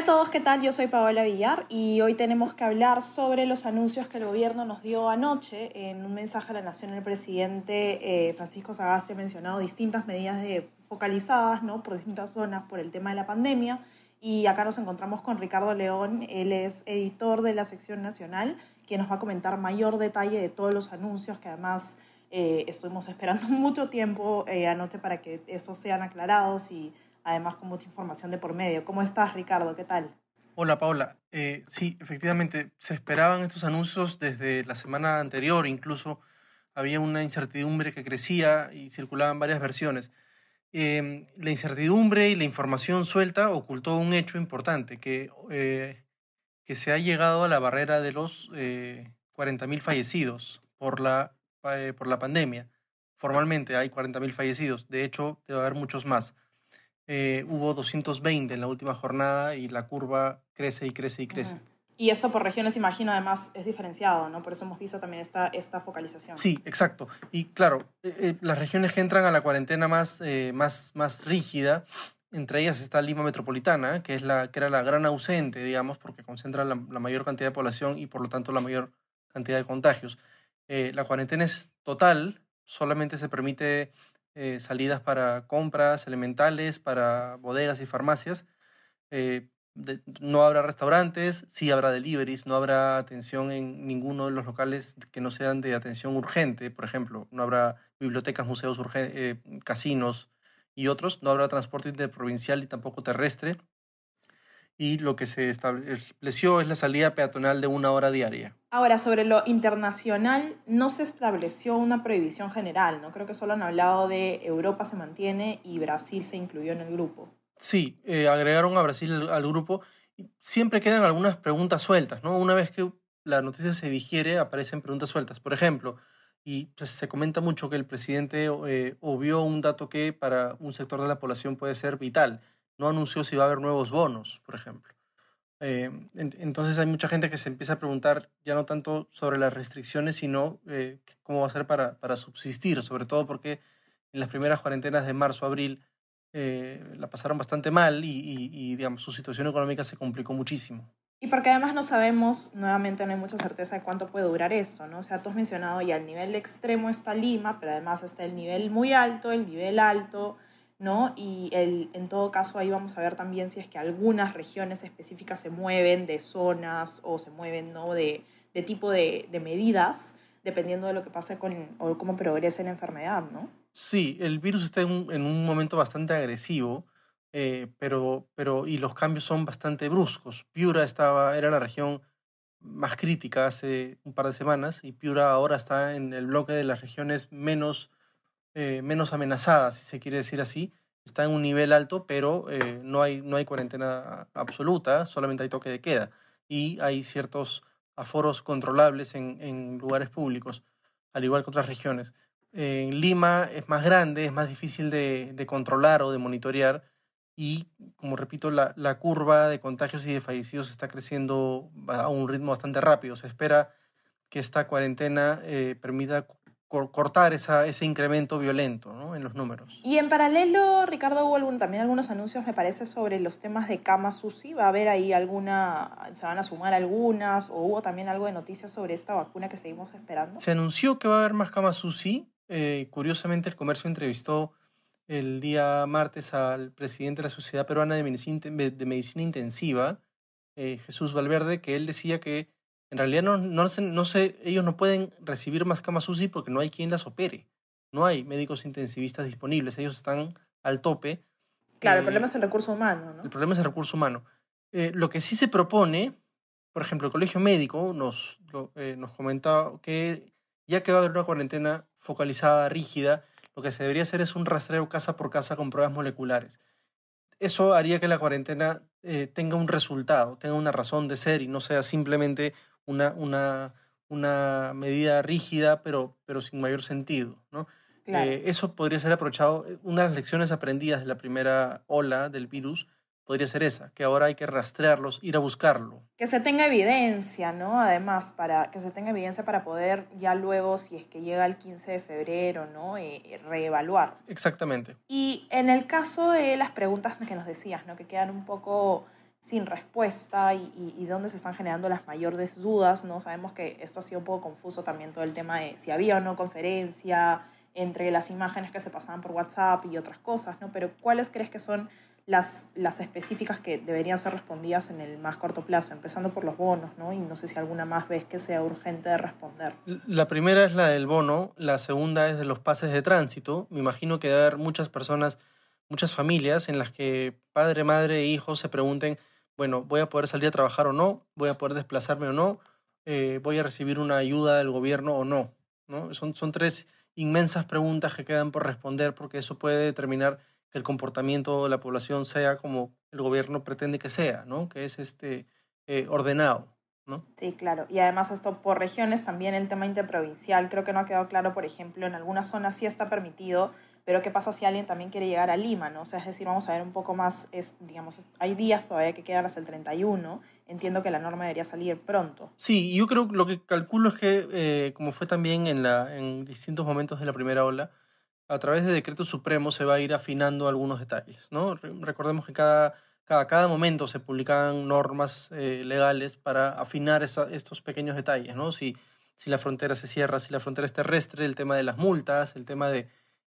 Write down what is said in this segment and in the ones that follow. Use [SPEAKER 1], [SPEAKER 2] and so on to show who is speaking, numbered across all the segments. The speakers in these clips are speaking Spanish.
[SPEAKER 1] Hola a todos, ¿qué tal? Yo soy Paola Villar y hoy tenemos que hablar sobre los anuncios que el gobierno nos dio anoche. En un mensaje a la Nación, el presidente eh, Francisco Sagasti ha mencionado distintas medidas de, focalizadas ¿no? por distintas zonas por el tema de la pandemia. Y acá nos encontramos con Ricardo León, él es editor de la sección nacional, quien nos va a comentar mayor detalle de todos los anuncios que además eh, estuvimos esperando mucho tiempo eh, anoche para que estos sean aclarados y además con mucha información de por medio. ¿Cómo estás, Ricardo? ¿Qué tal?
[SPEAKER 2] Hola Paula, eh, sí, efectivamente, se esperaban estos anuncios desde la semana anterior, incluso había una incertidumbre que crecía y circulaban varias versiones. Eh, la incertidumbre y la información suelta ocultó un hecho importante, que, eh, que se ha llegado a la barrera de los eh, 40.000 fallecidos por la, eh, por la pandemia. Formalmente hay 40.000 fallecidos, de hecho debe haber muchos más. Eh, hubo 220 en la última jornada y la curva crece y crece y crece.
[SPEAKER 1] Ujú. Y esto por regiones, imagino, además es diferenciado, ¿no? Por eso hemos visto también esta, esta focalización.
[SPEAKER 2] Sí, exacto. Y claro, eh, eh, las regiones que entran a la cuarentena más, eh, más, más rígida, entre ellas está Lima Metropolitana, que, es la, que era la gran ausente, digamos, porque concentra la, la mayor cantidad de población y por lo tanto la mayor cantidad de contagios. Eh, la cuarentena es total, solamente se permite eh, salidas para compras elementales, para bodegas y farmacias. Eh, no habrá restaurantes, sí habrá deliveries, no habrá atención en ninguno de los locales que no sean de atención urgente, por ejemplo, no habrá bibliotecas, museos, eh, casinos y otros, no habrá transporte interprovincial y tampoco terrestre. Y lo que se estableció es la salida peatonal de una hora diaria.
[SPEAKER 1] Ahora, sobre lo internacional, no se estableció una prohibición general, ¿no? Creo que solo han hablado de Europa se mantiene y Brasil se incluyó en el grupo.
[SPEAKER 2] Sí, eh, agregaron a Brasil al, grupo. Siempre quedan algunas preguntas sueltas, ¿no? Una vez que la noticia se digiere, aparecen preguntas sueltas. Por ejemplo, y pues, se comenta mucho que el presidente eh, obvió un dato que para un sector de la población puede ser vital. No anunció si va a haber nuevos bonos, por ejemplo. Eh, en- entonces hay mucha gente que se empieza a preguntar ya no tanto sobre las restricciones, sino eh, cómo va a ser para, subsistir, sobre todo porque en las primeras cuarentenas de marzo, abril, eh, la pasaron bastante mal y, digamos, su situación económica se complicó muchísimo.
[SPEAKER 1] Y porque además no sabemos, nuevamente no hay mucha certeza de cuánto puede durar esto, ¿no? O sea, tú has mencionado ya el nivel extremo está Lima, pero además está el nivel muy alto, el nivel alto, ¿no? Y el, en todo caso ahí vamos a ver también si es que algunas regiones específicas se mueven de zonas o se mueven, ¿no? De, de tipo de, medidas, dependiendo de lo que pase con, o cómo progrese la enfermedad, ¿no?
[SPEAKER 2] Sí, el virus está en un, en un momento bastante agresivo, eh, pero, pero y los cambios son bastante bruscos. Piura estaba, era la región más crítica hace un par de semanas y Piura ahora está en el bloque de las regiones menos, eh, menos amenazadas, si se quiere decir así. Está en un nivel alto, pero eh, no, hay, no hay cuarentena absoluta, solamente hay toque de queda. Y hay ciertos aforos controlables en, en lugares públicos, al igual que otras regiones. En Lima es más grande, es más difícil de, de controlar o de monitorear y, como repito, la, la curva de contagios y de fallecidos está creciendo a un ritmo bastante rápido. Se espera que esta cuarentena eh, permita cortar esa, ese incremento violento ¿no? en los números.
[SPEAKER 1] Y en paralelo, Ricardo, hubo algún- también algunos anuncios, me parece, sobre los temas de camas UCI. ¿Va a haber ahí alguna, se van a sumar algunas? ¿O hubo también algo de noticias sobre esta vacuna que seguimos esperando?
[SPEAKER 2] Se anunció que va a haber más camas UCI. Eh, curiosamente, el comercio entrevistó el día martes al presidente de la Sociedad Peruana de Medicina, de Medicina Intensiva, eh, Jesús Valverde, que él decía que en realidad no, no, se- no se- ellos no pueden recibir más camas UCI porque no hay quien las opere. No hay médicos intensivistas disponibles. Ellos están al tope.
[SPEAKER 1] Claro, el
[SPEAKER 2] Eh,
[SPEAKER 1] problema es el recurso humano, ¿no?
[SPEAKER 2] el problema es el recurso humano. Eh, lo que sí se propone, por ejemplo, el Colegio Médico nos, lo- eh, nos comenta que ya que va a haber una cuarentena focalizada, rígida, lo que se debería hacer es un rastreo casa por casa con pruebas moleculares. Eso haría que la cuarentena eh, tenga un resultado, tenga una razón de ser y no sea simplemente una, una, una medida rígida, pero, pero sin mayor sentido. ¿no?
[SPEAKER 1] Claro.
[SPEAKER 2] Eh, eso podría ser aprovechado. eh, Una de las lecciones aprendidas de la primera ola del virus podría ser esa, que ahora hay que rastrearlos, ir a buscarlo.
[SPEAKER 1] Que se tenga evidencia, ¿no? Además, para que se tenga evidencia para poder ya luego, si es que llega el 15 de febrero, ¿no? Eh, reevaluar.
[SPEAKER 2] Exactamente.
[SPEAKER 1] Y en el caso de las preguntas que nos decías, ¿no? Que quedan un poco sin respuesta y, y, dónde se están generando las mayores dudas, ¿no? Sabemos que esto ha sido un poco confuso también todo el tema de si había o no conferencia, entre las imágenes que se pasaban por WhatsApp y otras cosas, ¿no? Pero ¿cuáles crees que son las, las específicas que deberían ser respondidas en el más corto plazo? Empezando por los bonos, ¿no? Y no sé si alguna más ves que sea urgente de responder.
[SPEAKER 2] La primera es la del bono, la segunda es de los pases de tránsito. Me imagino que debe haber muchas personas, muchas familias en las que padre, madre e hijos se pregunten, bueno, ¿voy a poder salir a trabajar o no? ¿Voy a poder desplazarme o no? Eh, ¿Voy a recibir una ayuda del gobierno o no? ¿No? Son, son tres inmensas preguntas que quedan por responder porque eso puede determinar que el comportamiento de la población sea como el gobierno pretende que sea, ¿no? Que es este, eh, ordenado, ¿no?
[SPEAKER 1] Sí, claro. Y además esto por regiones también el tema interprovincial. Creo que no ha quedado claro, por ejemplo, en algunas zonas sí está permitido, pero ¿qué pasa si alguien también quiere llegar a Lima, no? O sea, es decir, vamos a ver un poco más, es, digamos, hay días todavía que quedan hasta el 31. Entiendo que la norma debería salir pronto.
[SPEAKER 2] Sí, yo creo lo que calculo es que, eh, como fue también en, la, en distintos momentos de la primera ola, a través de decreto supremo se va a ir afinando algunos detalles, ¿no? Re- Recordemos que cada, cada, cada momento se publicaban normas eh, legales para afinar esa- estos pequeños detalles, ¿no? Si, si la frontera se cierra, si la frontera es terrestre, el tema de las multas, el tema de,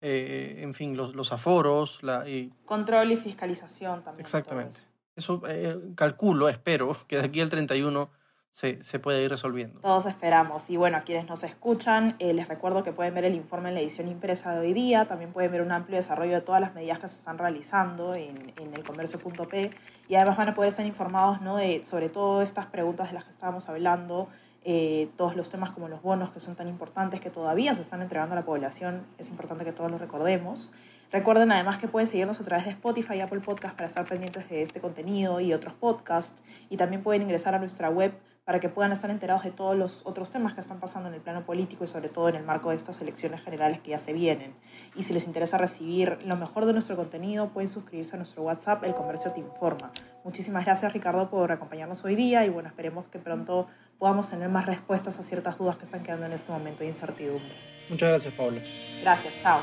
[SPEAKER 2] eh, en fin, los, los aforos, la, y
[SPEAKER 1] Control y fiscalización también.
[SPEAKER 2] Exactamente.
[SPEAKER 1] eso.
[SPEAKER 2] Eso eh, calculo, espero, que de aquí al 31 se, se pueda ir resolviendo.
[SPEAKER 1] Todos esperamos. Y bueno, a quienes nos escuchan, eh, les recuerdo que pueden ver el informe en la edición impresa de hoy día. También pueden ver un amplio desarrollo de todas las medidas que se están realizando en, en el comercio.p. Y además van a poder estar informados ¿no? de, sobre todo estas preguntas de las que estábamos hablando, eh, todos los temas como los bonos que son tan importantes que todavía se están entregando a la población. Es importante que todos los recordemos. Recuerden además que pueden seguirnos a través de Spotify y Apple Podcast para estar pendientes de este contenido y otros podcasts. Y también pueden ingresar a nuestra web para que puedan estar enterados de todos los otros temas que están pasando en el plano político y sobre todo en el marco de estas elecciones generales que ya se vienen. Y si les interesa recibir lo mejor de nuestro contenido, pueden suscribirse a nuestro WhatsApp, El Comercio Te Informa. Muchísimas gracias Ricardo por acompañarnos hoy día y bueno, esperemos que pronto podamos tener más respuestas a ciertas dudas que están quedando en este momento de incertidumbre.
[SPEAKER 2] Muchas gracias, Paula.
[SPEAKER 1] Gracias, chao.